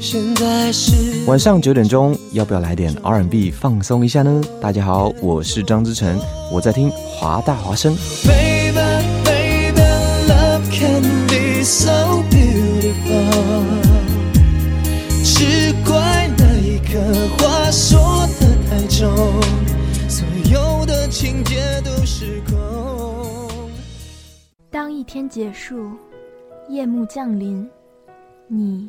现在是晚上九点钟，要不要来点 R&B 放松一下呢？大家好，我是张之成，我在听华大华声。Baby, baby, love can be so beautiful。只怪那一刻话说的太重，所有的情节都失控。当一天结束，夜幕降临，你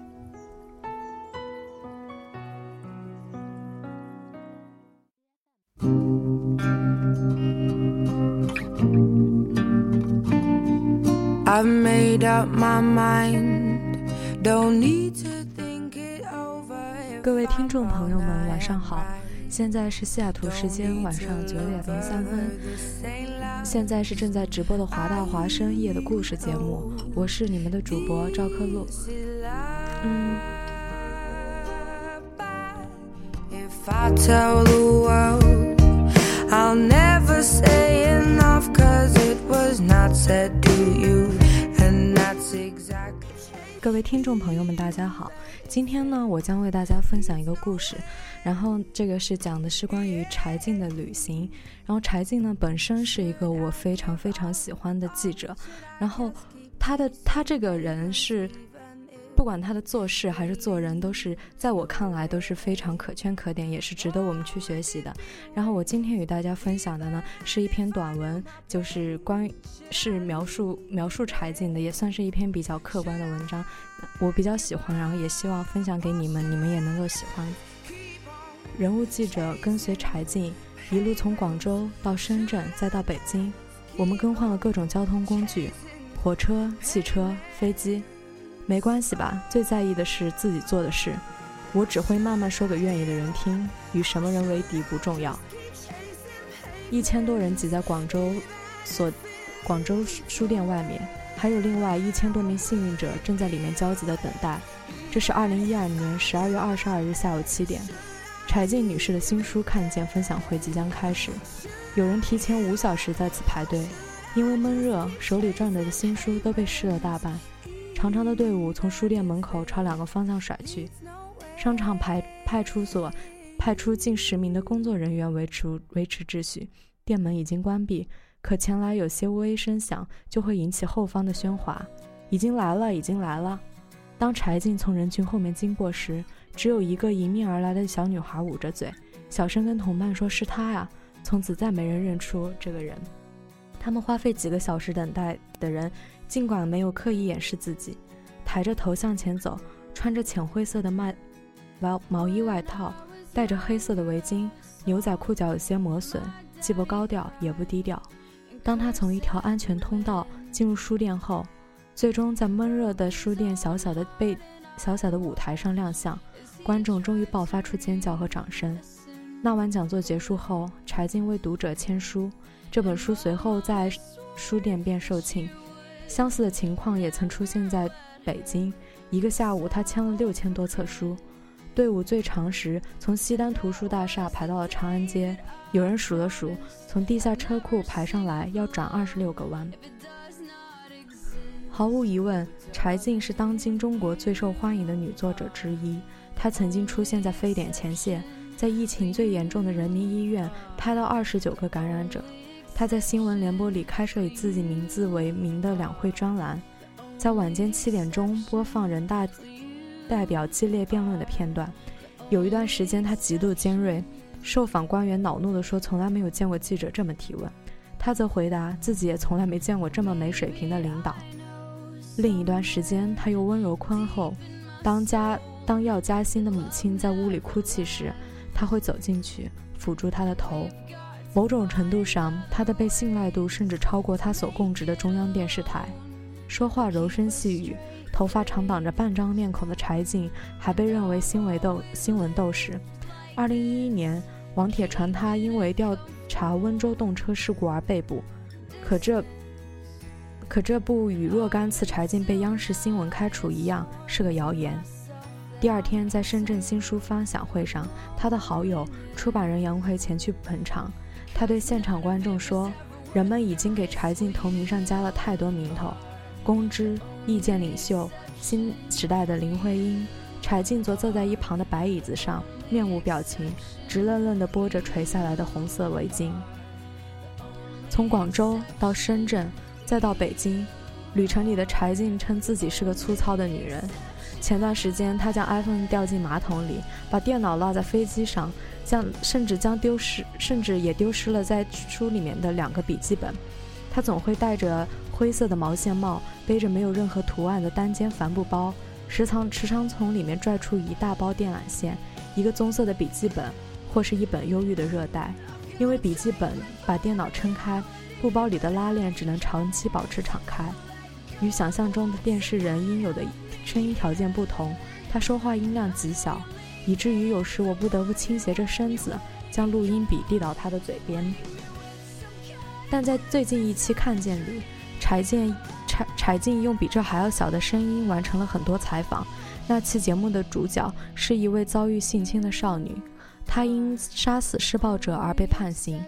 各位听众朋友们，晚上好！现在是西雅图时间晚上九点零三分，现在是正在直播的华大华生夜的故事节目，我是你们的主播赵克露。嗯。各位听众朋友们，大家好！今天呢，我将为大家分享一个故事，然后这个是讲的是关于柴静的旅行。然后柴静呢，本身是一个我非常非常喜欢的记者，然后他的他这个人是，不管他的做事还是做人，都是在我看来都是非常可圈可点，也是值得我们去学习的。然后我今天与大家分享的呢，是一篇短文，就是关于是描述描述柴静的，也算是一篇比较客观的文章。我比较喜欢，然后也希望分享给你们，你们也能够喜欢。人物记者跟随柴静一路从广州到深圳，再到北京，我们更换了各种交通工具，火车、汽车、飞机，没关系吧？最在意的是自己做的事，我只会慢慢说给愿意的人听，与什么人为敌不重要。一千多人挤在广州所广州书书店外面。还有另外一千多名幸运者正在里面焦急的等待。这是二零一二年十二月二十二日下午七点，柴静女士的新书看见分享会即将开始，有人提前五小时在此排队，因为闷热，手里攥着的新书都被湿了大半。长长的队伍从书店门口朝两个方向甩去，商场派派出所派出近十名的工作人员维持维持秩序，店门已经关闭。可前来有些微声响，就会引起后方的喧哗。已经来了，已经来了。当柴静从人群后面经过时，只有一个迎面而来的小女孩捂着嘴，小声跟同伴说：“是她呀。”从此再没人认出这个人。他们花费几个小时等待的人，尽管没有刻意掩饰自己，抬着头向前走，穿着浅灰色的麦毛毛衣外套，戴着黑色的围巾，牛仔裤脚有些磨损，既不高调也不低调。当他从一条安全通道进入书店后，最终在闷热的书店小小的背小小的舞台上亮相，观众终于爆发出尖叫和掌声。那晚讲座结束后，柴静为读者签书，这本书随后在书店便售罄。相似的情况也曾出现在北京，一个下午他签了六千多册书。队伍最长时，从西单图书大厦排到了长安街。有人数了数，从地下车库排上来要转二十六个弯。毫无疑问，柴静是当今中国最受欢迎的女作者之一。她曾经出现在非典前线，在疫情最严重的人民医院拍到二十九个感染者。他在新闻联播里开设以自己名字为名的两会专栏，在晚间七点钟播放人大代表激烈辩论的片段。有一段时间，他极度尖锐。受访官员恼怒地说：“从来没有见过记者这么提问。”他则回答：“自己也从来没见过这么没水平的领导。”另一段时间，他又温柔宽厚。当家当要加薪的母亲在屋里哭泣时，他会走进去抚住她的头。某种程度上，他的被信赖度甚至超过他所供职的中央电视台。说话柔声细语，头发长挡着半张面孔的柴静，还被认为新闻斗新闻斗士。二零一一年，网帖传他因为调查温州动车事故而被捕。可这，可这不与若干次柴静被央视新闻开除一样，是个谣言。第二天，在深圳新书分享会上，他的好友出版人杨奎前去捧场。他对现场观众说：“人们已经给柴静头名上加了太多名头，公知、意见领袖、新时代的林徽因。”柴静则坐在一旁的白椅子上，面无表情，直愣愣地拨着垂下来的红色围巾。从广州到深圳，再到北京，旅程里的柴静称自己是个粗糙的女人。前段时间，他将 iPhone 掉进马桶里，把电脑落在飞机上，将甚至将丢失，甚至也丢失了在书里面的两个笔记本。他总会戴着灰色的毛线帽，背着没有任何图案的单肩帆布包。时常时常从里面拽出一大包电缆线，一个棕色的笔记本，或是一本忧郁的热带。因为笔记本把电脑撑开，布包里的拉链只能长期保持敞开。与想象中的电视人应有的声音条件不同，他说话音量极小，以至于有时我不得不倾斜着身子，将录音笔递到他的嘴边。但在最近一期《看见》里，柴健。柴柴静用比这还要小的声音完成了很多采访。那期节目的主角是一位遭遇性侵的少女，她因杀死施暴者而被判刑。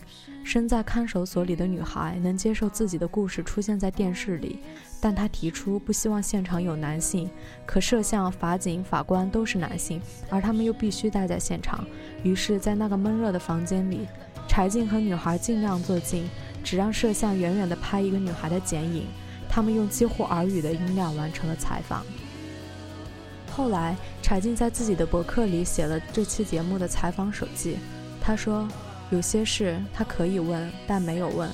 身在看守所里的女孩能接受自己的故事出现在电视里，但她提出不希望现场有男性。可摄像、法警、法官都是男性，而他们又必须待在现场。于是，在那个闷热的房间里，柴静和女孩尽量坐近，只让摄像远远地拍一个女孩的剪影。他们用几乎耳语的音量完成了采访。后来，柴静在自己的博客里写了这期节目的采访手记。他说：“有些事他可以问，但没有问。”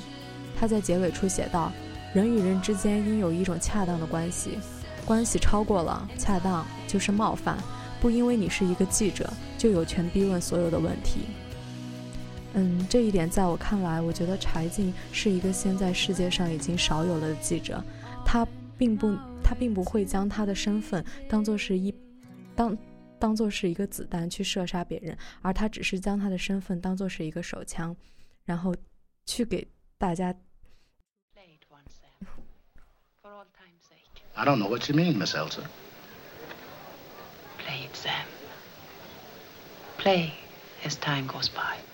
他在结尾处写道：“人与人之间应有一种恰当的关系，关系超过了恰当就是冒犯。不因为你是一个记者，就有权逼问所有的问题。”嗯，这一点在我看来，我觉得柴静是一个现在世界上已经少有了的记者。他并不，他并不会将他的身份当做是一，当当做是一个子弹去射杀别人，而他只是将他的身份当做是一个手枪，然后去给大家。I don't know what you mean, Miss Elsa. Play it, Sam. Play as time goes by.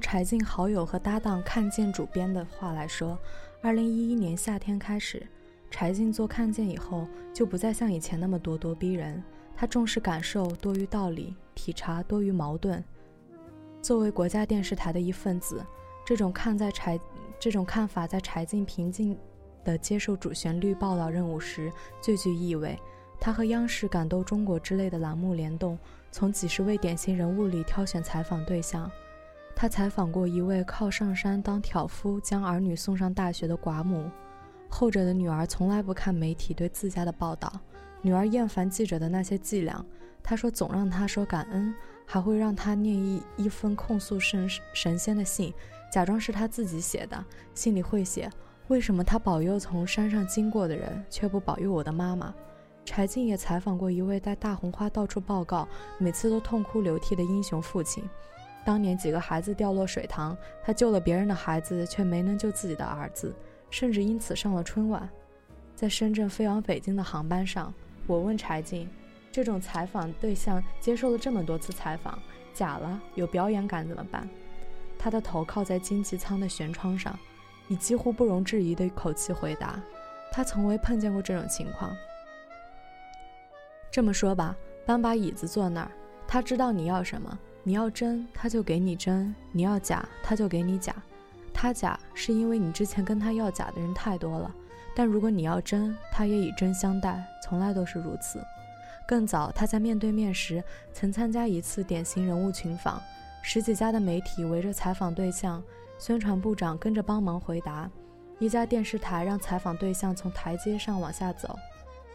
柴静好友和搭档看见主编的话来说，二零一一年夏天开始，柴静做看见以后，就不再像以前那么咄咄逼人。他重视感受多于道理，体察多于矛盾。作为国家电视台的一份子，这种看在柴这种看法在柴静平静的接受主旋律报道任务时最具意味。他和央视《感动中国》之类的栏目联动，从几十位典型人物里挑选采访对象。他采访过一位靠上山当挑夫将儿女送上大学的寡母，后者的女儿从来不看媒体对自家的报道，女儿厌烦记者的那些伎俩。他说总让他说感恩，还会让他念一一封控诉神神仙的信，假装是他自己写的，信里会写为什么他保佑从山上经过的人，却不保佑我的妈妈。柴静也采访过一位带大红花到处报告，每次都痛哭流涕的英雄父亲。当年几个孩子掉落水塘，他救了别人的孩子，却没能救自己的儿子，甚至因此上了春晚。在深圳飞往北京的航班上，我问柴静：“这种采访对象接受了这么多次采访，假了有表演感怎么办？”他的头靠在经济舱的舷窗上，以几乎不容置疑的口气回答：“他从未碰见过这种情况。这么说吧，搬把椅子坐那儿，他知道你要什么。”你要真，他就给你真；你要假，他就给你假。他假是因为你之前跟他要假的人太多了，但如果你要真，他也以真相待，从来都是如此。更早，他在面对面时曾参加一次典型人物群访，十几家的媒体围着采访对象，宣传部长跟着帮忙回答。一家电视台让采访对象从台阶上往下走，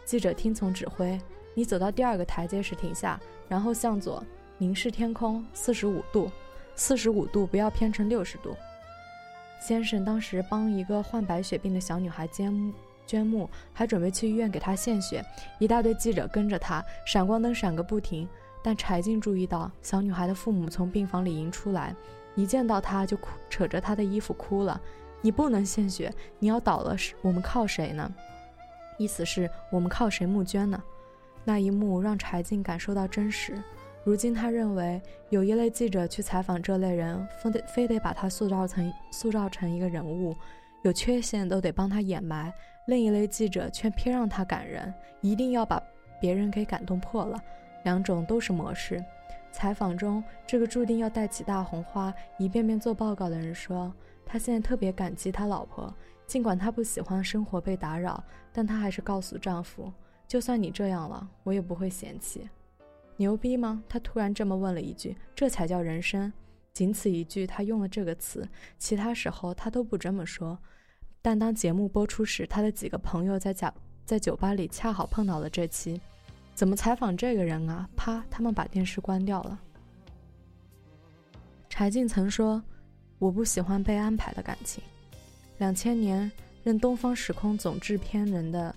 记者听从指挥，你走到第二个台阶时停下，然后向左凝视天空，四十五度，四十五度不要偏成六十度。先生当时帮一个患白血病的小女孩捐捐墓，还准备去医院给她献血，一大堆记者跟着他，闪光灯闪个不停。但柴静注意到小女孩的父母从病房里迎出来，一见到她就哭，扯着她的衣服哭了。你不能献血，你要倒了，是我们靠谁呢？意思是我们靠谁募捐呢？那一幕让柴静感受到真实。如今他认为，有一类记者去采访这类人，非得非得把他塑造成塑造成一个人物，有缺陷都得帮他掩埋；另一类记者却偏让他感人，一定要把别人给感动破了。两种都是模式。采访中，这个注定要带起大红花、一遍遍做报告的人说。他现在特别感激他老婆，尽管他不喜欢生活被打扰，但他还是告诉丈夫：“就算你这样了，我也不会嫌弃。”牛逼吗？他突然这么问了一句：“这才叫人生。”仅此一句，他用了这个词，其他时候他都不这么说。但当节目播出时，他的几个朋友在家在酒吧里恰好碰到了这期，怎么采访这个人啊？啪，他们把电视关掉了。柴静曾说。我不喜欢被安排的感情。两千年，任东方时空总制片人的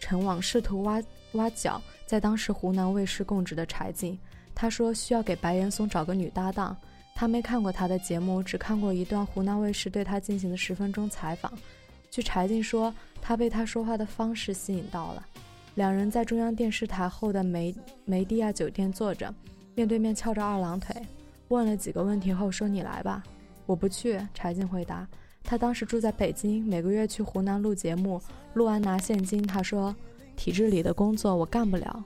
陈网试图挖挖角，在当时湖南卫视供职的柴静。他说需要给白岩松找个女搭档。他没看过他的节目，只看过一段湖南卫视对他进行的十分钟采访。据柴静说，他被他说话的方式吸引到了。两人在中央电视台后的梅梅地亚酒店坐着，面对面翘着二郎腿，问了几个问题后说：“你来吧。”我不去，柴静回答。他当时住在北京，每个月去湖南录节目，录完拿现金。他说：“体制里的工作我干不了。”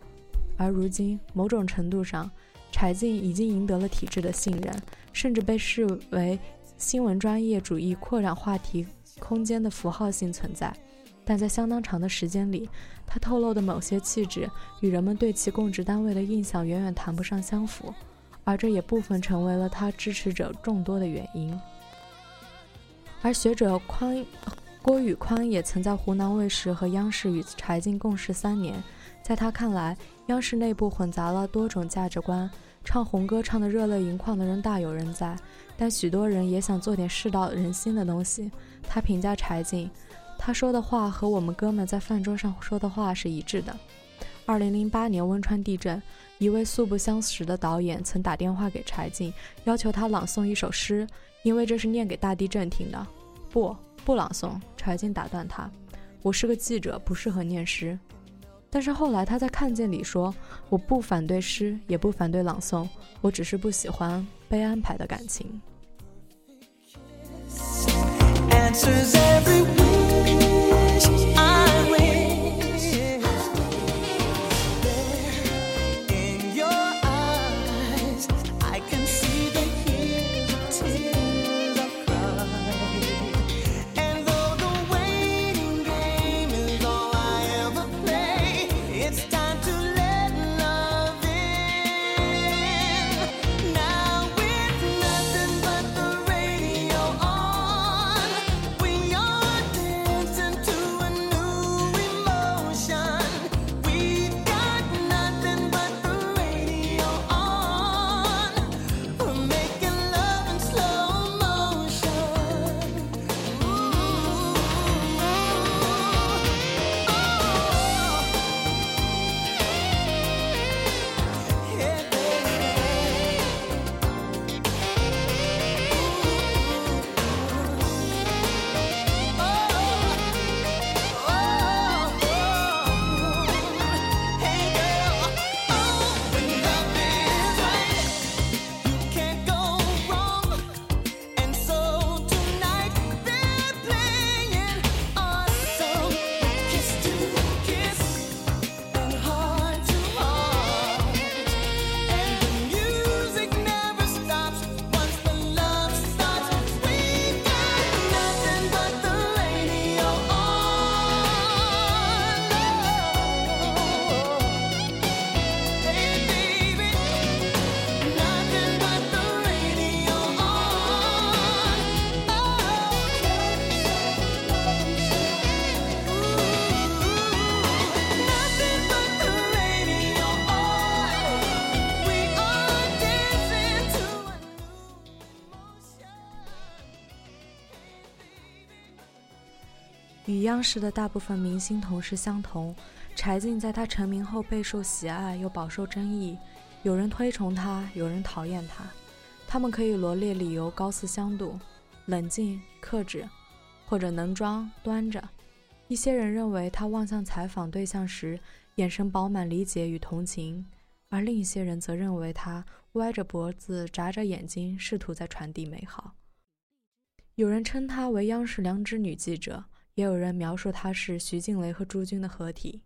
而如今，某种程度上，柴静已经赢得了体制的信任，甚至被视为新闻专业主义扩展话题空间的符号性存在。但在相当长的时间里，他透露的某些气质与人们对其供职单位的印象远远谈不上相符。而这也部分成为了他支持者众多的原因。而学者宽郭宇宽也曾在湖南卫视和央视与柴静共事三年，在他看来，央视内部混杂了多种价值观，唱红歌唱得热泪盈眶的人大有人在，但许多人也想做点世道人心的东西。他评价柴静，他说的话和我们哥们在饭桌上说的话是一致的。二零零八年汶川地震。一位素不相识的导演曾打电话给柴静，要求他朗诵一首诗，因为这是念给大地震听的。不，不朗诵。柴静打断他：“我是个记者，不适合念诗。”但是后来他在《看见》里说：“我不反对诗，也不反对朗诵，我只是不喜欢被安排的感情。”与央视的大部分明星同事相同，柴静在他成名后备受喜爱又饱受争议，有人推崇他，有人讨厌他。他们可以罗列理由高似相度，冷静克制，或者能装端着。一些人认为他望向采访对象时，眼神饱满理解与同情，而另一些人则认为他歪着脖子眨着眼睛，试图在传递美好。有人称她为央视良知女记者，也有人描述他是徐静蕾和朱军的合体。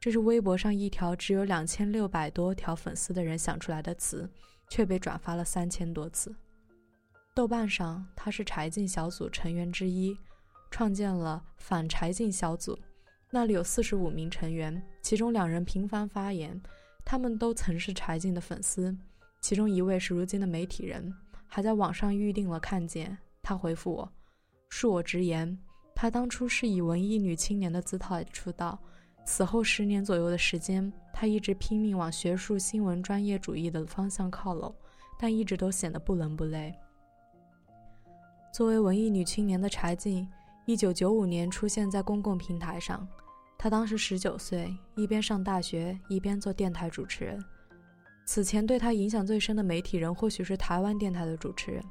这是微博上一条只有两千六百多条粉丝的人想出来的词。却被转发了三千多次。豆瓣上，他是柴静小组成员之一，创建了反柴静小组，那里有四十五名成员，其中两人频繁发言，他们都曾是柴静的粉丝，其中一位是如今的媒体人，还在网上预定了看见。他回复我，恕我直言，她当初是以文艺女青年的姿态出道。此后十年左右的时间，她一直拼命往学术新闻专业主义的方向靠拢，但一直都显得不伦不类。作为文艺女青年的柴静，一九九五年出现在公共平台上。她当时十九岁，一边上大学，一边做电台主持人。此前对她影响最深的媒体人，或许是台湾电台的主持人。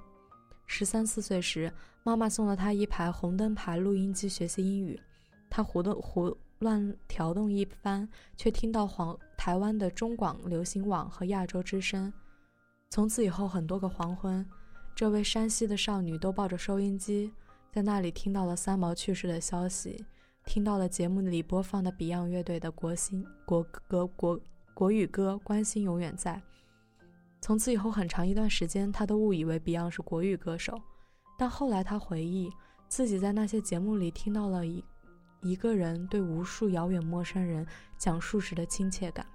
十三四岁时，妈妈送了她一排红灯牌录音机学习英语，她胡的胡。乱调动一番，却听到黄台湾的中广流行网和亚洲之声。从此以后，很多个黄昏，这位山西的少女都抱着收音机，在那里听到了三毛去世的消息，听到了节目里播放的 Beyond 乐队的国新国歌国国语歌《关心永远在》。从此以后，很长一段时间，她都误以为 Beyond 是国语歌手。但后来，他回忆自己在那些节目里听到了一。一个人对无数遥远陌生人讲述时的亲切感。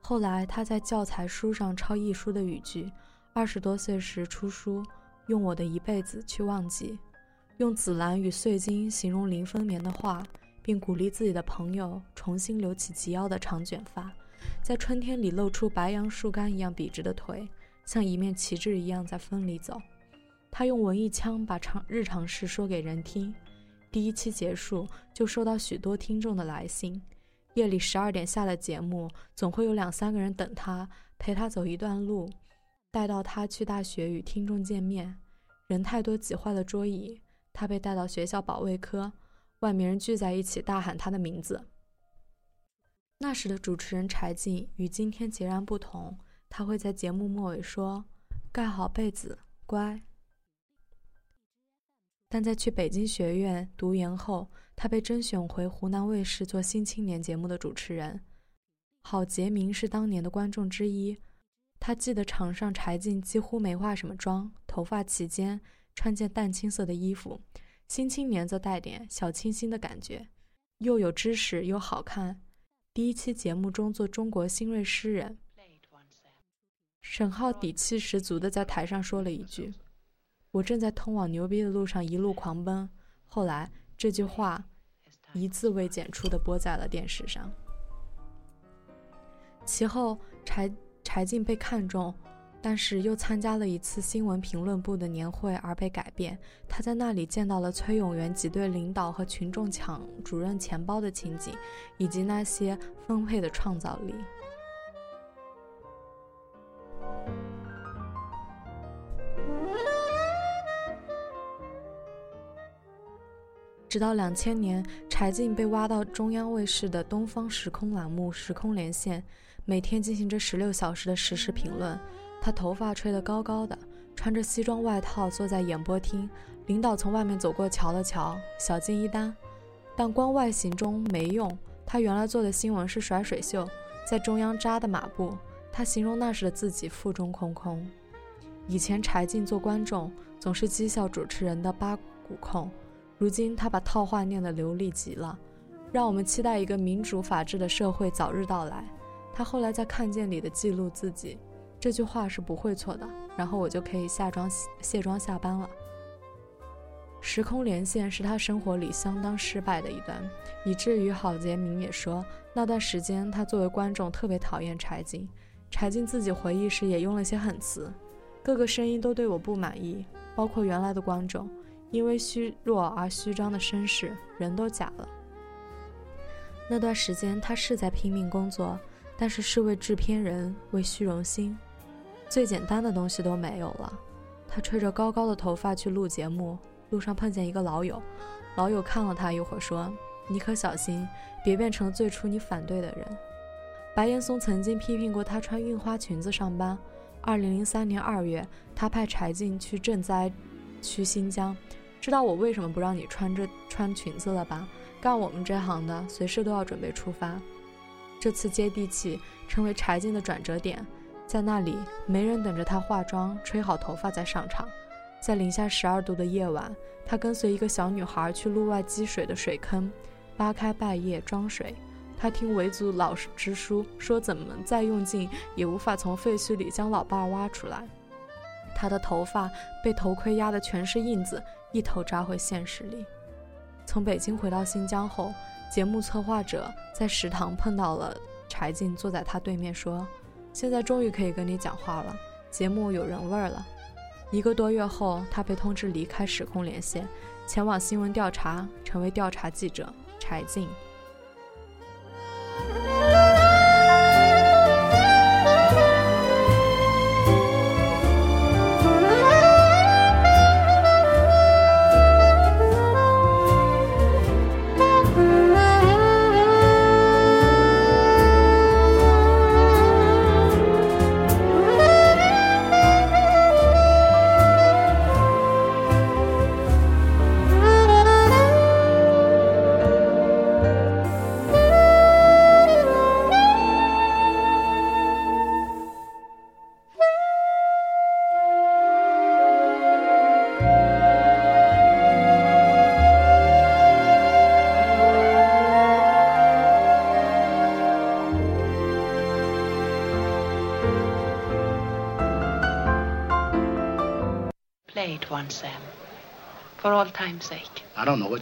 后来，他在教材书上抄一书的语句，二十多岁时出书，用我的一辈子去忘记，用紫兰与碎金形容林风眠的话，并鼓励自己的朋友重新留起及腰的长卷发，在春天里露出白杨树干一样笔直的腿，像一面旗帜一样在风里走。他用文艺腔把常日常事说给人听。第一期结束，就收到许多听众的来信。夜里十二点下了节目，总会有两三个人等他，陪他走一段路，带到他去大学与听众见面。人太多，挤坏了桌椅，他被带到学校保卫科，外面人聚在一起大喊他的名字。那时的主持人柴静与今天截然不同，他会在节目末尾说：“盖好被子，乖。”但在去北京学院读研后，他被甄选回湖南卫视做《新青年》节目的主持人。郝杰明是当年的观众之一，他记得场上柴静几乎没化什么妆，头发齐肩，穿件淡青色的衣服。《新青年》则带点小清新的感觉，又有知识又好看。第一期节目中做中国新锐诗人，沈浩底气十足地在台上说了一句。我正在通往牛逼的路上，一路狂奔。后来，这句话一字未剪出的播在了电视上。其后，柴柴静被看中，但是又参加了一次新闻评论部的年会而被改变。他在那里见到了崔永元挤兑领导和群众抢主任钱包的情景，以及那些丰沛的创造力。直到两千年，柴静被挖到中央卫视的《东方时空》栏目《时空连线》，每天进行着十六小时的实时评论。她头发吹得高高的，穿着西装外套坐在演播厅。领导从外面走过，瞧了瞧，小进一单。但光外形中没用，她原来做的新闻是甩水袖，在中央扎的马步。她形容那时的自己腹中空空。以前柴静做观众，总是讥笑主持人的八股控。如今，他把套话念得流利极了，让我们期待一个民主法治的社会早日到来。他后来在《看见》里的记录自己，这句话是不会错的。然后我就可以下妆卸妆下班了。时空连线是他生活里相当失败的一段，以至于郝杰明也说，那段时间他作为观众特别讨厌柴静。柴静自己回忆时也用了些狠词，各个声音都对我不满意，包括原来的观众。因为虚弱而虚张的身世，人都假了。那段时间，他是在拼命工作，但是是为制片人，为虚荣心，最简单的东西都没有了。他吹着高高的头发去录节目，路上碰见一个老友，老友看了他一会儿，说：“你可小心，别变成最初你反对的人。”白岩松曾经批评过他穿印花裙子上班。二零零三年二月，他派柴静去赈灾去新疆，知道我为什么不让你穿着穿裙子了吧？干我们这行的，随时都要准备出发。这次接地气成为柴静的转折点，在那里没人等着她化妆、吹好头发再上场。在零下十二度的夜晚，他跟随一个小女孩去路外积水的水坑，扒开败叶装水。他听维族老师支书说，怎么再用劲也无法从废墟里将老伴挖出来。他的头发被头盔压得全是印子，一头扎回现实里。从北京回到新疆后，节目策划者在食堂碰到了柴静，坐在他对面说：“现在终于可以跟你讲话了，节目有人味儿了。”一个多月后，他被通知离开时空连线，前往新闻调查，成为调查记者柴静。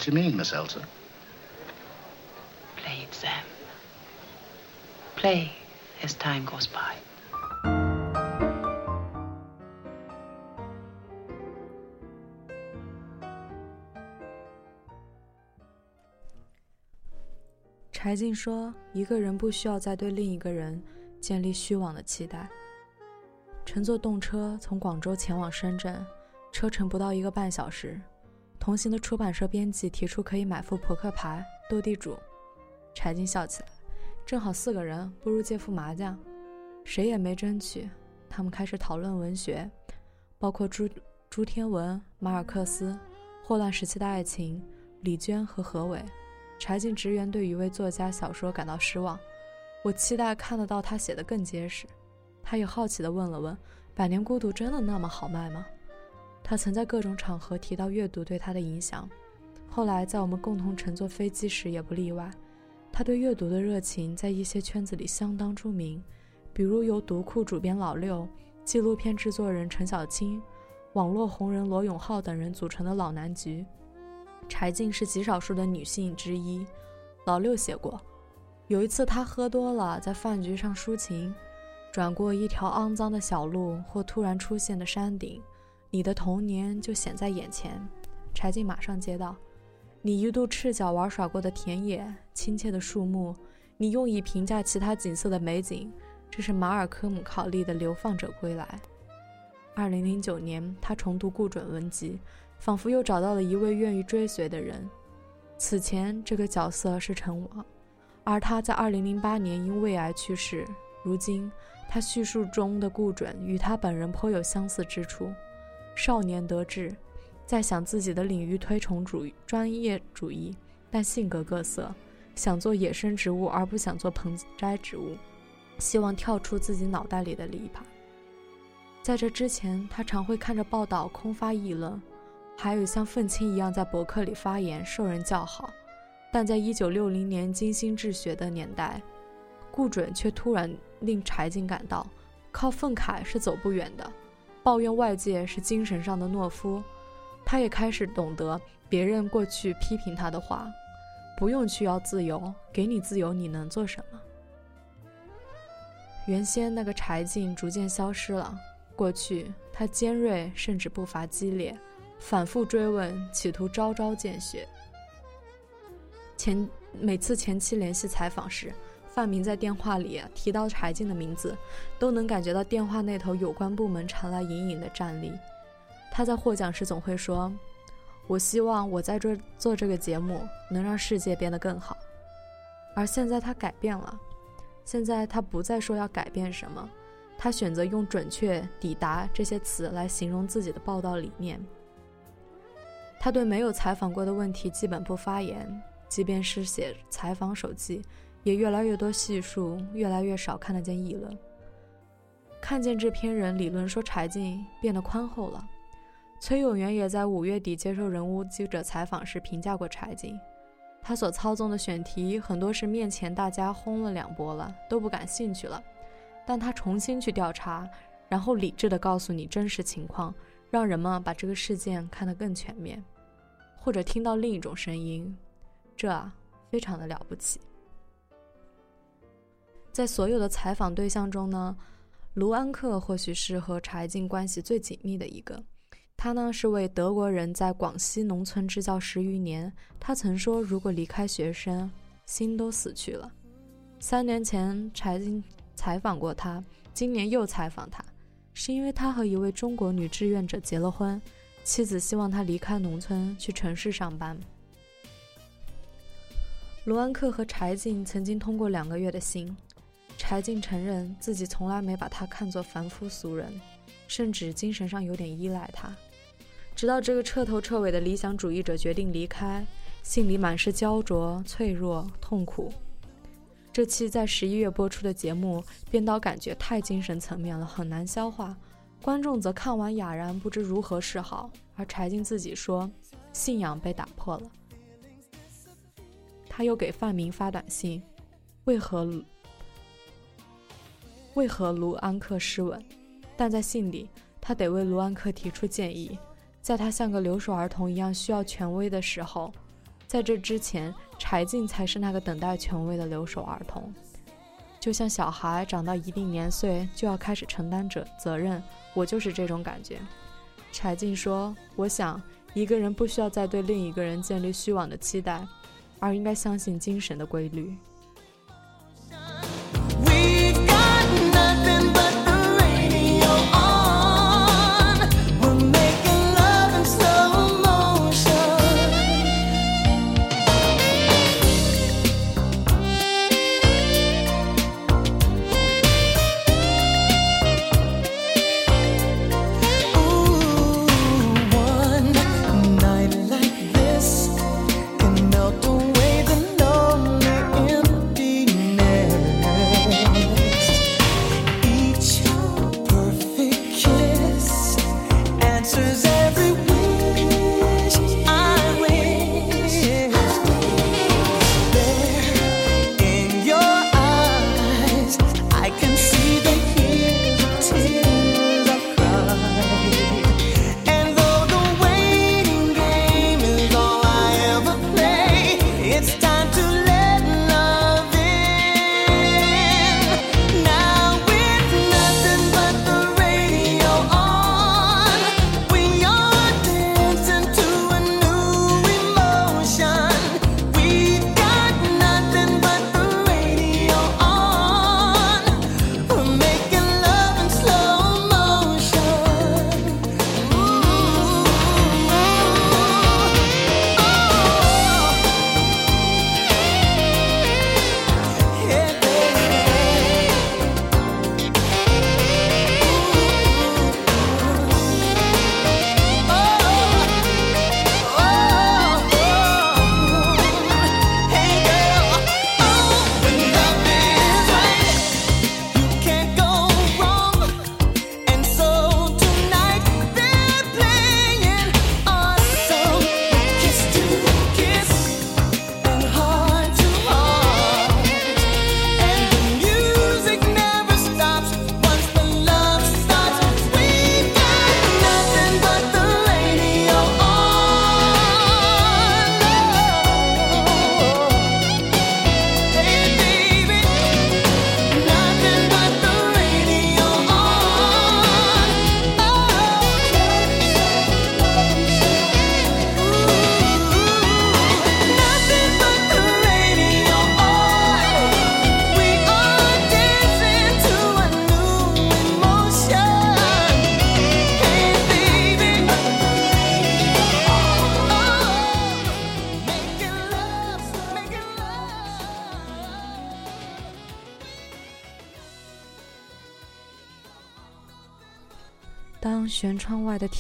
you mean, Miss elton Play it, Sam. Play as time goes by. 柴静说：“一个人不需要再对另一个人建立虚妄的期待。”乘坐动车从广州前往深圳，车程不到一个半小时，同行的出版社编辑提出可以买副扑克牌斗地主，柴静笑起来：“正好四个人，不如借副麻将。”谁也没争取。他们开始讨论文学，包括朱朱天文、马尔克斯、霍乱时期的爱情、李娟和何伟。柴静直言对一位作家小说感到失望，我期待看得到他写的更结实。他也好奇地问了问：“百年孤独真的那么好卖吗？”他曾在各种场合提到阅读对他的影响，后来在我们共同乘坐飞机时也不例外。他对阅读的热情在一些圈子里相当著名，比如由读库主编老六、纪录片制作人陈小青、网络红人罗永浩等人组成的老南局。柴静是极少数的女性之一。老六写过，有一次他喝多了，在饭局上抒情，转过一条肮脏的小路或突然出现的山顶，你的童年就显在眼前。柴静马上接道：“你一度赤脚玩耍过的田野，亲切的树木，你用以评价其他景色的美景，这是马尔科姆考利的《流放者归来》。”二零零九年，他重读顾准文集。仿佛又找到了一位愿意追随的人。此前，这个角色是陈王，而他在2008年因胃癌去世。如今，他叙述中的顾准与他本人颇有相似之处：少年得志，在想自己的领域推崇主专业主义，但性格各色，想做野生植物而不想做盆栽植物，希望跳出自己脑袋里的篱笆。在这之前，他常会看着报道空发议论。还有像愤青一样在博客里发言，受人叫好，但在一九六零年精心治学的年代，顾准却突然令柴静感到，靠愤慨是走不远的，抱怨外界是精神上的懦夫。他也开始懂得别人过去批评他的话，不用去要自由，给你自由，你能做什么？原先那个柴静逐渐消失了，过去他尖锐甚至步伐激烈。反复追问，企图招招见血。前每次前妻联系采访时，范明在电话里提到柴静的名字，都能感觉到电话那头有关部门传来隐隐的战栗。他在获奖时总会说：“我希望我在这做这个节目能让世界变得更好。”而现在他改变了，现在他不再说要改变什么，他选择用准确、抵达这些词来形容自己的报道理念。他对没有采访过的问题基本不发言，即便是写采访手记，也越来越多细数，越来越少看得见议论。看见制片人理论说柴静变得宽厚了。崔永元也在五月底接受人物记者采访时评价过柴静，他所操纵的选题很多是面前大家轰了两波了，都不感兴趣了，但他重新去调查，然后理智的告诉你真实情况。让人们把这个事件看得更全面，或者听到另一种声音，这非常的了不起。在所有的采访对象中呢，卢安克或许是和柴静关系最紧密的一个。他呢是为德国人在广西农村支教十余年。他曾说，如果离开学生，心都死去了。三年前柴静采访过他，今年又采访他。是因为他和一位中国女志愿者结了婚，妻子希望他离开农村去城市上班。罗安克和柴静曾经通过两个月的信，柴静承认自己从来没把他看作凡夫俗人，甚至精神上有点依赖他。直到这个彻头彻尾的理想主义者决定离开，信里满是焦灼、脆弱、痛苦。这期在十一月播出的节目，编导感觉太精神层面了，很难消化。观众则看完哑然，不知如何是好。而柴静自己说，信仰被打破了。他又给范明发短信：“为何为何卢安克失稳？”但在信里，他得为卢安克提出建议，在他像个留守儿童一样需要权威的时候。在这之前，柴静才是那个等待权威的留守儿童，就像小孩长到一定年岁就要开始承担责责任，我就是这种感觉。柴静说：“我想，一个人不需要再对另一个人建立虚妄的期待，而应该相信精神的规律。” nothing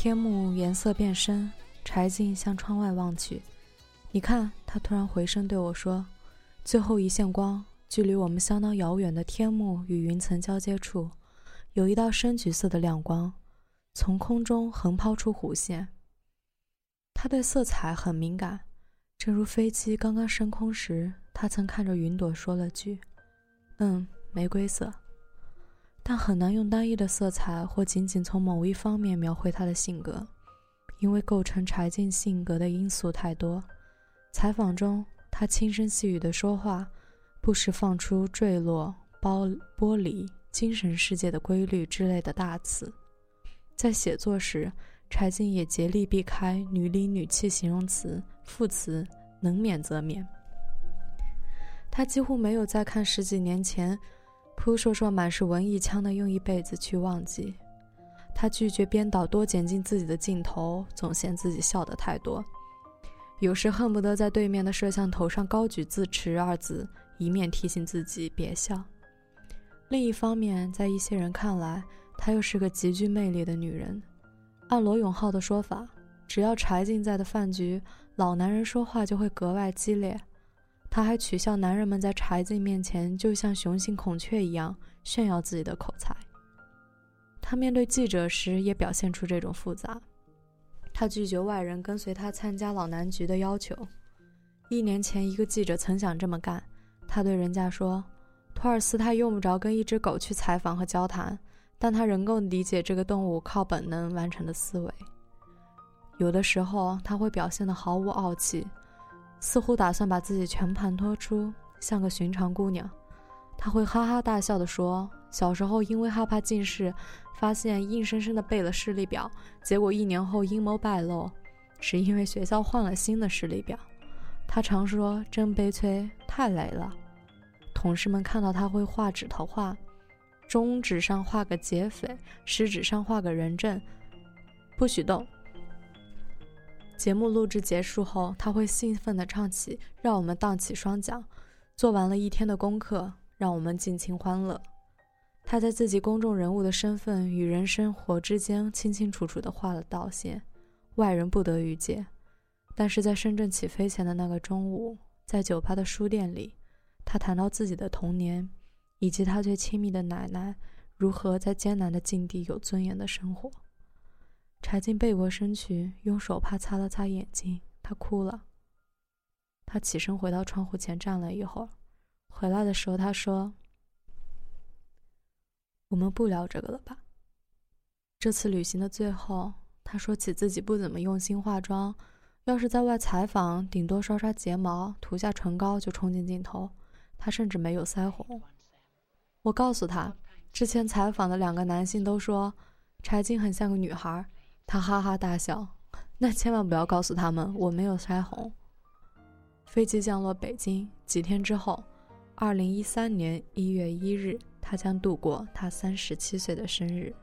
天幕颜色变深，柴静向窗外望去。你看，他突然回身对我说：“最后一线光，距离我们相当遥远的天幕与云层交接处，有一道深橘色的亮光，从空中横抛出弧线。他对色彩很敏感，正如飞机刚刚升空时，他曾看着云朵说了句：‘嗯，玫瑰色。’但很难用单一的色彩或仅仅从某一方面描绘他的性格，因为构成柴静性格的因素太多。”采访中，他轻声细语的说话，不时放出坠落、剥剥离、精神世界的规律之类的大词。在写作时，柴静也竭力避开女里女气形容词、副词，能免则免。他几乎没有再看十几年前扑朔朔满是文艺腔的《用一辈子去忘记》。他拒绝编导多剪进自己的镜头，总嫌自己笑得太多。有时恨不得在对面的摄像头上高举“自持”二字，一面提醒自己别笑。另一方面，在一些人看来，她又是个极具魅力的女人。按罗永浩的说法，只要柴静在的饭局，老男人说话就会格外激烈。他还取笑男人们在柴静面前就像雄性孔雀一样炫耀自己的口才。他面对记者时也表现出这种复杂。他拒绝外人跟随他参加老南局的要求。一年前，一个记者曾想这么干。他对人家说：“托尔斯泰用不着跟一只狗去采访和交谈，但他仍够理解这个动物靠本能完成的思维。有的时候，他会表现得毫无傲气，似乎打算把自己全盘托出，像个寻常姑娘。他会哈哈大笑地说：小时候因为害怕近视。”发现硬生生的背了视力表，结果一年后阴谋败露，是因为学校换了新的视力表。他常说：“真悲催，太累了。”同事们看到他会画指头画，中指上画个劫匪，食指上画个人证，不许动。节目录制结束后，他会兴奋地唱起，让我们荡起双桨。做完了一天的功课，让我们尽情欢乐。他在自己公众人物的身份与人生活之间清清楚楚地画了道线，外人不得预见。但是在深圳起飞前的那个中午，在酒吧的书店里，他谈到自己的童年，以及他最亲密的奶奶如何在艰难的境地有尊严的生活。柴静背过身去，用手帕擦了擦眼睛，他哭了。他起身回到窗户前站了一会儿，回来的时候他说。我们不聊这个了吧。这次旅行的最后，他说起自己不怎么用心化妆，要是在外采访，顶多刷刷睫毛、涂下唇膏就冲进镜头。他甚至没有腮红。我告诉他，之前采访的两个男性都说柴静很像个女孩，他哈哈大笑。那千万不要告诉他们我没有腮红。飞机降落北京几天之后，二零一三年一月一日。他将度过他三十七岁的生日。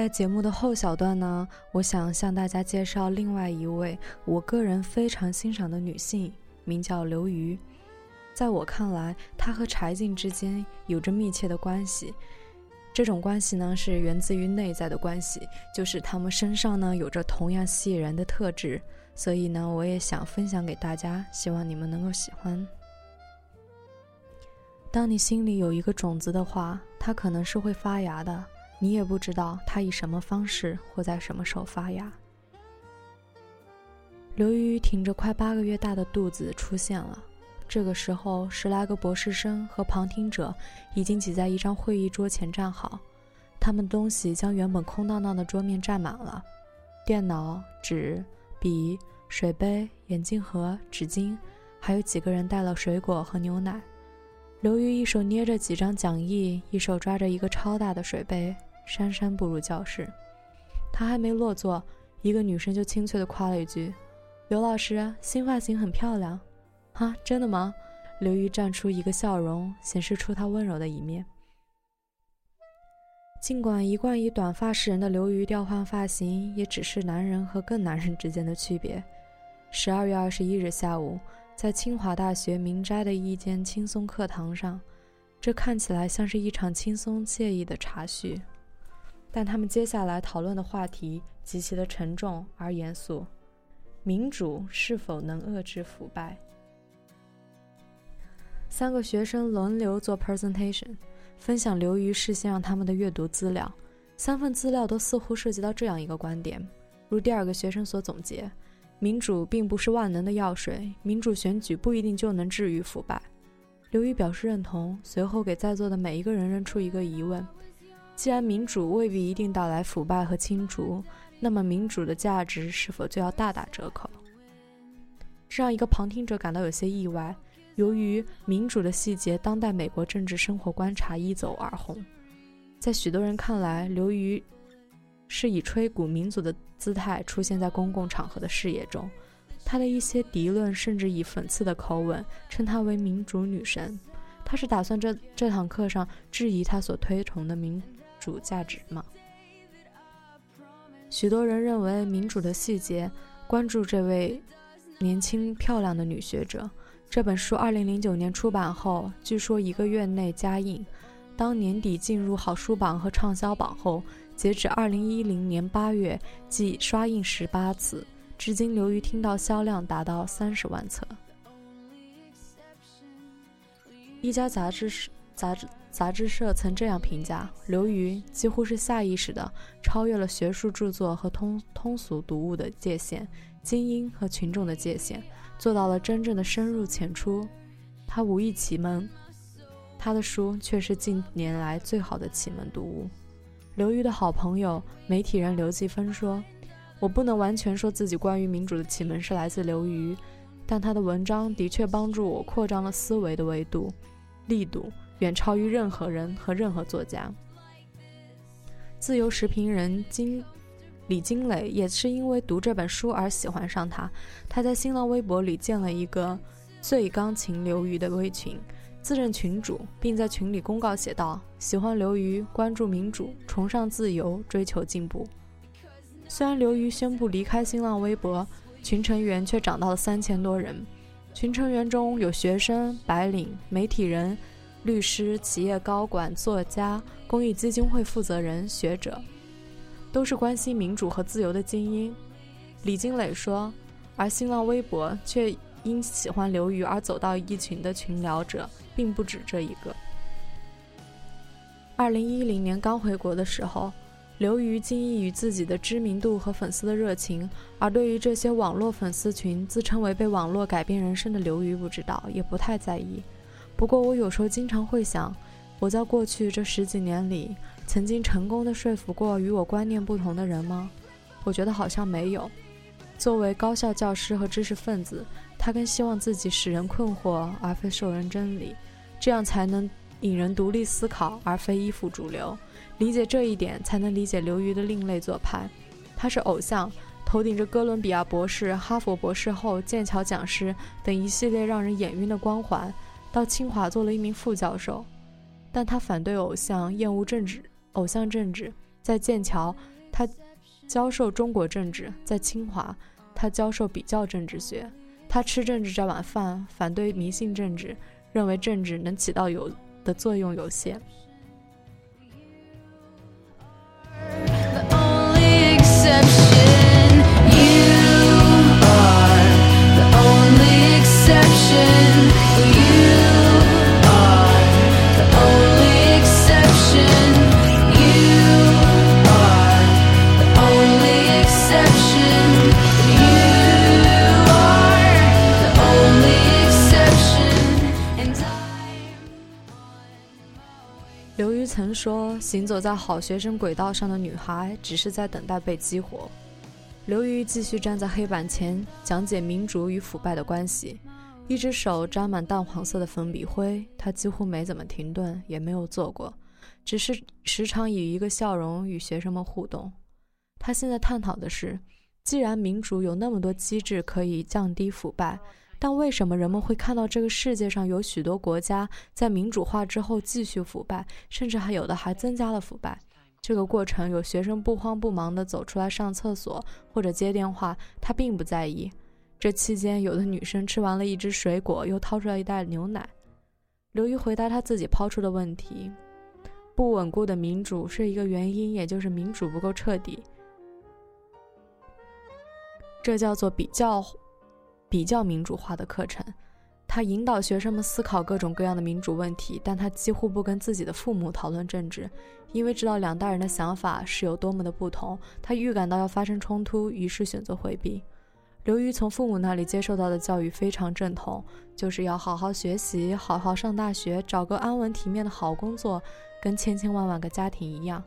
在节目的后小段呢，我想向大家介绍另外一位我个人非常欣赏的女性，名叫刘瑜。在我看来，她和柴静之间有着密切的关系。这种关系呢，是源自于内在的关系，就是他们身上呢有着同样吸引人的特质。所以呢，我也想分享给大家，希望你们能够喜欢。当你心里有一个种子的话，它可能是会发芽的，你也不知道它以什么方式或在什么时候发芽。刘瑜挺着快八个月大的肚子出现了。这个时候，十来个博士生和旁听者已经挤在一张会议桌前站好，他们东西将原本空荡荡的桌面占满了，电脑、纸、笔。水杯、眼镜盒、纸巾，还有几个人带了水果和牛奶。刘瑜一手捏着几张讲义，一手抓着一个超大的水杯，姗姗步入教室。他还没落座，一个女生就清脆地夸了一句：“刘老师，新发型很漂亮。”啊，真的吗？刘瑜绽出一个笑容，显示出她温柔的一面。尽管一贯以短发示人的刘瑜调换发型，也只是男人和更男人之间的区别。十二月二十一日下午，在清华大学明斋的一间轻松课堂上，这看起来像是一场轻松惬意的茶叙，但他们接下来讨论的话题极其的沉重而严肃：民主是否能遏制腐败？三个学生轮流做 presentation，分享刘瑜事先让他们的阅读资料。三份资料都似乎涉及到这样一个观点，如第二个学生所总结。民主并不是万能的药水，民主选举不一定就能治愈腐败。刘瑜表示认同，随后给在座的每一个人扔出一个疑问：既然民主未必一定带来腐败和清除，那么民主的价值是否就要大打折扣？这让一个旁听者感到有些意外。由于民主的细节，当代美国政治生活观察一走而红，在许多人看来，刘瑜。是以吹鼓民族的姿态出现在公共场合的视野中，他的一些敌论甚至以讽刺的口吻称她为民主女神。他是打算这这堂课上质疑他所推崇的民主价值吗？许多人认为民主的细节关注这位年轻漂亮的女学者。这本书二零零九年出版后，据说一个月内加印，当年底进入好书榜和畅销榜后。截止二零一零年八月，即刷印十八次，至今刘瑜听到销量达到三十万册。一家杂志社杂志杂志社曾这样评价刘瑜：几乎是下意识的超越了学术著作和通通俗读物的界限，精英和群众的界限，做到了真正的深入浅出。他无意启蒙，他的书却是近年来最好的启蒙读物。刘瑜的好朋友媒体人刘继芬说：“我不能完全说自己关于民主的启蒙是来自刘瑜，但他的文章的确帮助我扩张了思维的维度，力度远超于任何人和任何作家。”自由时评人金李金磊也是因为读这本书而喜欢上他，他在新浪微博里建了一个“最钢琴刘瑜”的微群。自认群主，并在群里公告写道：“喜欢刘瑜，关注民主，崇尚自由，追求进步。”虽然刘瑜宣布离开新浪微博，群成员却涨到了三千多人。群成员中有学生、白领、媒体人、律师、企业高管、作家、公益基金会负责人、学者，都是关心民主和自由的精英。李金磊说：“而新浪微博却因喜欢刘瑜而走到一群的群聊者。”并不止这一个。二零一零年刚回国的时候，刘瑜惊异于自己的知名度和粉丝的热情，而对于这些网络粉丝群，自称为被网络改变人生的刘瑜不知道，也不太在意。不过，我有时候经常会想，我在过去这十几年里，曾经成功的说服过与我观念不同的人吗？我觉得好像没有。作为高校教师和知识分子，他更希望自己使人困惑，而非授人真理。这样才能引人独立思考，而非依附主流。理解这一点，才能理解刘瑜的另类做派。他是偶像，头顶着哥伦比亚博士、哈佛博士后、剑桥讲师等一系列让人眼晕的光环，到清华做了一名副教授。但他反对偶像，厌恶政治，偶像政治。在剑桥，他教授中国政治；在清华，他教授比较政治学。他吃政治这碗饭，反对迷信政治，认为政治能起到有的作用有限。刘说：“行走在好学生轨道上的女孩，只是在等待被激活。”刘瑜继续站在黑板前讲解民主与腐败的关系，一只手沾满淡黄色的粉笔灰。他几乎没怎么停顿，也没有坐过，只是时常以一个笑容与学生们互动。他现在探讨的是：既然民主有那么多机制可以降低腐败，但为什么人们会看到这个世界上有许多国家在民主化之后继续腐败，甚至还有的还增加了腐败？这个过程有学生不慌不忙地走出来上厕所或者接电话，他并不在意。这期间，有的女生吃完了一只水果，又掏出来一袋牛奶。刘瑜回答他自己抛出的问题：不稳固的民主是一个原因，也就是民主不够彻底。这叫做比较。比较民主化的课程，他引导学生们思考各种各样的民主问题，但他几乎不跟自己的父母讨论政治，因为知道两代人的想法是有多么的不同。他预感到要发生冲突，于是选择回避。刘瑜从父母那里接受到的教育非常正统，就是要好好学习，好好上大学，找个安稳体面的好工作，跟千千万万个家庭一样。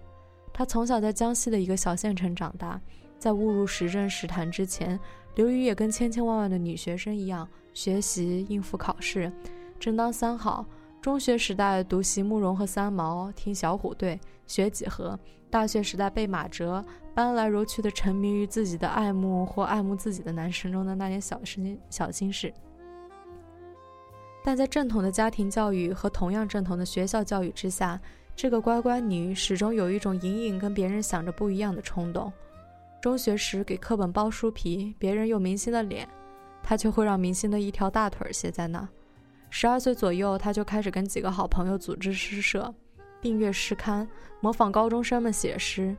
他从小在江西的一个小县城长大，在误入时政史坛之前。刘瑜也跟千千万万的女学生一样，学习应付考试，争当三好。中学时代读席慕容和三毛，听小虎队，学几何。大学时代背马哲，搬来揉去的沉迷于自己的爱慕或爱慕自己的男神中的那点小事情小心事。但在正统的家庭教育和同样正统的学校教育之下，这个乖乖女始终有一种隐隐跟别人想着不一样的冲动。中学时给课本包书皮，别人有明星的脸，他却会让明星的一条大腿写在那。十二岁左右，他就开始跟几个好朋友组织诗社，订阅诗刊，模仿高中生们写诗。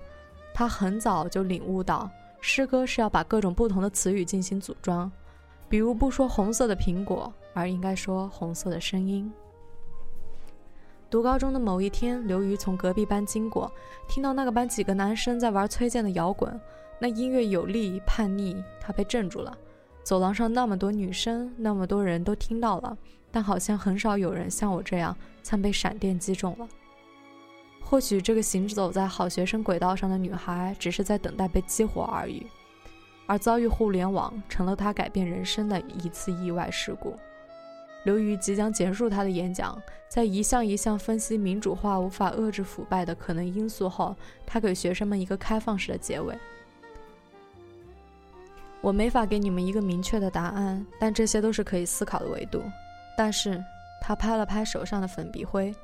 他很早就领悟到，诗歌是要把各种不同的词语进行组装，比如不说红色的苹果，而应该说红色的声音。读高中的某一天，刘瑜从隔壁班经过，听到那个班几个男生在玩崔健的摇滚。那音乐有力叛逆，他被镇住了。走廊上那么多女生，那么多人都听到了，但好像很少有人像我这样，像被闪电击中了。或许这个行走在好学生轨道上的女孩，只是在等待被激活而已，而遭遇互联网成了她改变人生的一次意外事故。刘瑜即将结束他的演讲，在一项一项分析民主化无法遏制腐败的可能因素后，他给学生们一个开放式的结尾。我没法给你们一个明确的答案，但这些都是可以思考的维度。但是，他拍了拍手上的粉笔灰，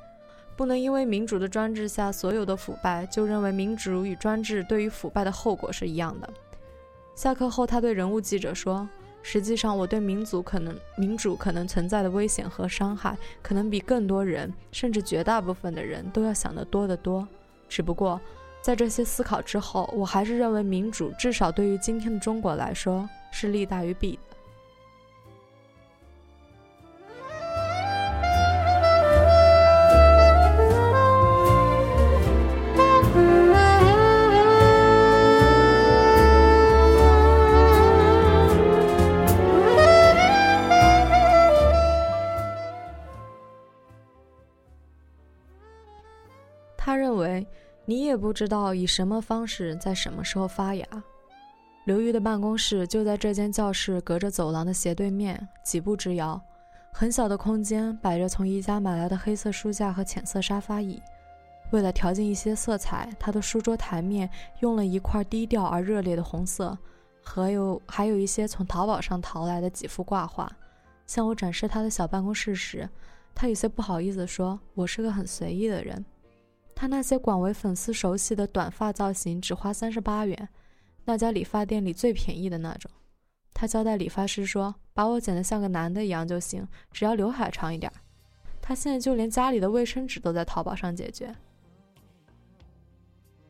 不能因为民主的专制下所有的腐败，就认为民主与专制对于腐败的后果是一样的。下课后，他对人物记者说：“实际上，我对民族可能民主可能存在的危险和伤害，可能比更多人，甚至绝大部分的人都要想得多得多。只不过……”在这些思考之后，我还是认为民主至少对于今天的中国来说是利大于弊你也不知道以什么方式在什么时候发芽。刘瑜的办公室就在这间教室隔着走廊的斜对面，几步之遥。很小的空间，摆着从宜家买来的黑色书架和浅色沙发椅。为了调进一些色彩，他的书桌台面用了一块低调而热烈的红色，还有还有一些从淘宝上淘来的几幅挂画。向我展示他的小办公室时，他有些不好意思说：“我是个很随意的人。”他那些广为粉丝熟悉的短发造型只花三十八元，那家理发店里最便宜的那种。他交代理发师说：“把我剪得像个男的一样就行，只要刘海长一点。”他现在就连家里的卫生纸都在淘宝上解决。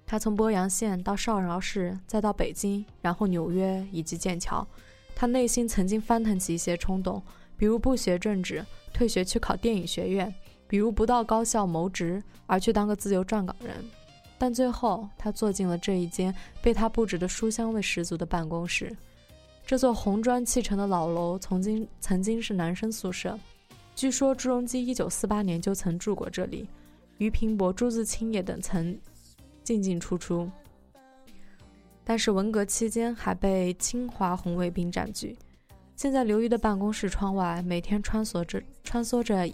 他从波阳县到邵饶市，再到北京，然后纽约以及剑桥。他内心曾经翻腾起一些冲动，比如不学政治，退学去考电影学院；比如不到高校谋职，而去当个自由撰稿人。但最后，他坐进了这一间被他布置的书香味十足的办公室。这座红砖砌成的老楼，曾经曾经是男生宿舍。据说朱镕基一九四八年就曾住过这里，俞平伯、朱自清也等曾。进进出出，但是文革期间还被侵华红卫兵占据。现在刘瑜的办公室窗外，每天穿梭着穿梭着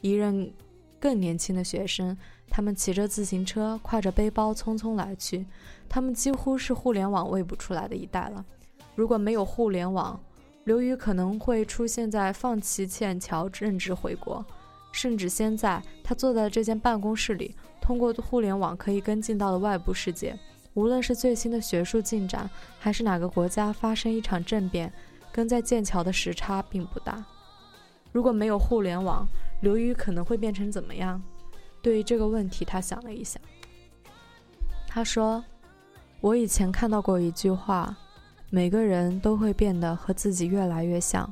一任更年轻的学生，他们骑着自行车，挎着背包，匆匆来去。他们几乎是互联网喂不出来的一代了。如果没有互联网，刘瑜可能会出现在放弃剑桥任职回国，甚至现在他坐在这间办公室里。通过互联网可以跟进到的外部世界，无论是最新的学术进展，还是哪个国家发生一场政变，跟在剑桥的时差并不大。如果没有互联网，刘宇可能会变成怎么样？对于这个问题，他想了一想。他说：“我以前看到过一句话，每个人都会变得和自己越来越像。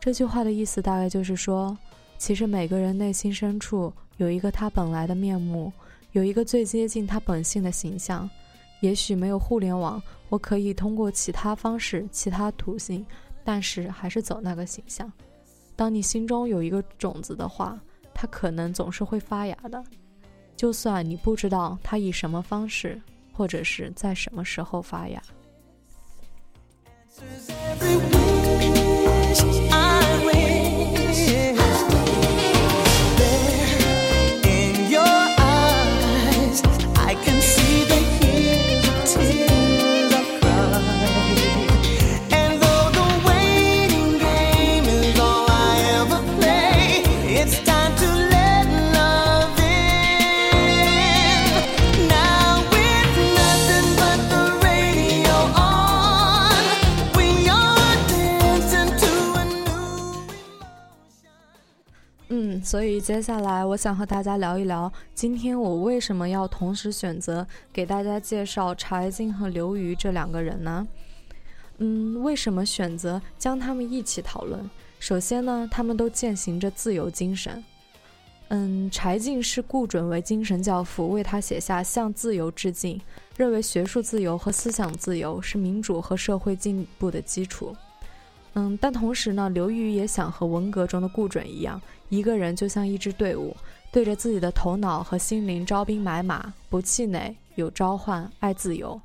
这句话的意思大概就是说，其实每个人内心深处有一个他本来的面目。”有一个最接近他本性的形象，也许没有互联网，我可以通过其他方式、其他途径，但是还是走那个形象。当你心中有一个种子的话，它可能总是会发芽的，就算你不知道它以什么方式，或者是在什么时候发芽。所以接下来我想和大家聊一聊，今天我为什么要同时选择给大家介绍柴静和刘瑜这两个人呢？嗯，为什么选择将他们一起讨论？首先呢，他们都践行着自由精神。嗯，柴静是顾准为精神教父，为他写下《向自由致敬》，认为学术自由和思想自由是民主和社会进步的基础。嗯，但同时呢，刘瑜也想和文革中的顾准一样，一个人就像一支队伍，对着自己的头脑和心灵招兵买马，不气馁，有召唤，爱自由。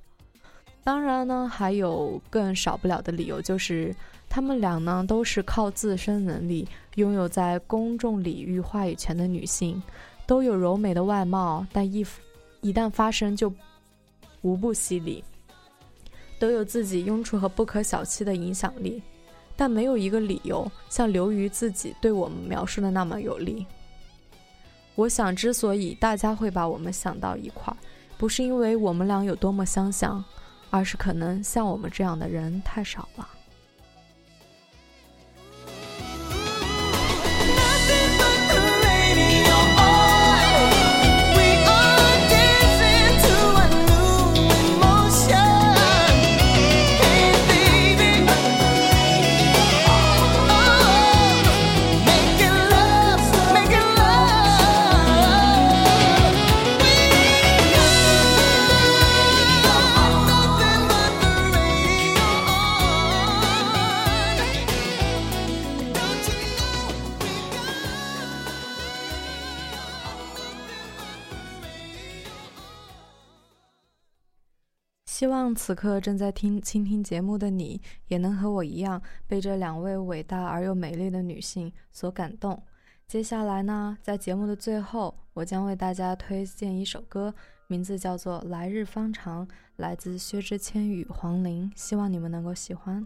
当然呢，还有更少不了的理由，就是他们俩呢都是靠自身能力拥有在公众领域话语权的女性，都有柔美的外貌，但一一旦发生就无不犀利，都有自己用处和不可小觑的影响力。但没有一个理由像刘瑜自己对我们描述的那么有力。我想，之所以大家会把我们想到一块儿，不是因为我们俩有多么相像，而是可能像我们这样的人太少了。此刻正在听倾听节目的你，也能和我一样被这两位伟大而又美丽的女性所感动。接下来呢，在节目的最后，我将为大家推荐一首歌，名字叫做《来日方长》，来自薛之谦与黄龄，希望你们能够喜欢。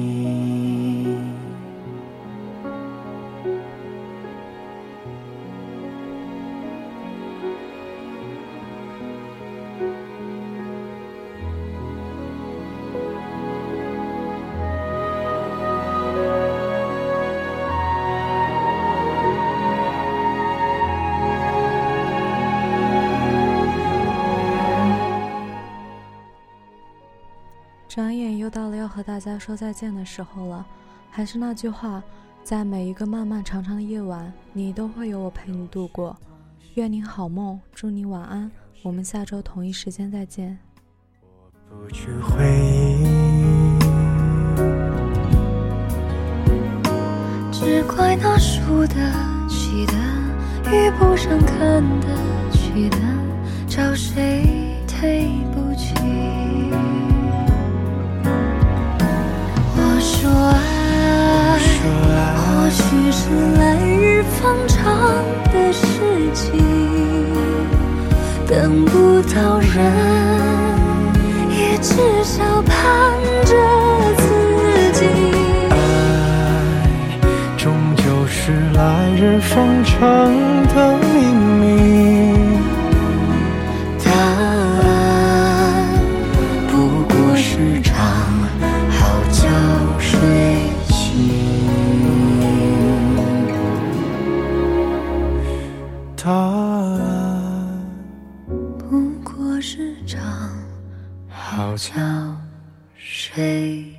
和大家说再见的时候了，还是那句话，在每一个漫漫长长的夜晚，你都会有我陪你度过。愿你好梦，祝你晚安，我们下周同一时间再见。不去回忆，只怪那输得起的遇不上看得起的，找谁对爱，或许是来日方长的事情，等不到人，也至少盼着自己。爱终究是来日方长的叫谁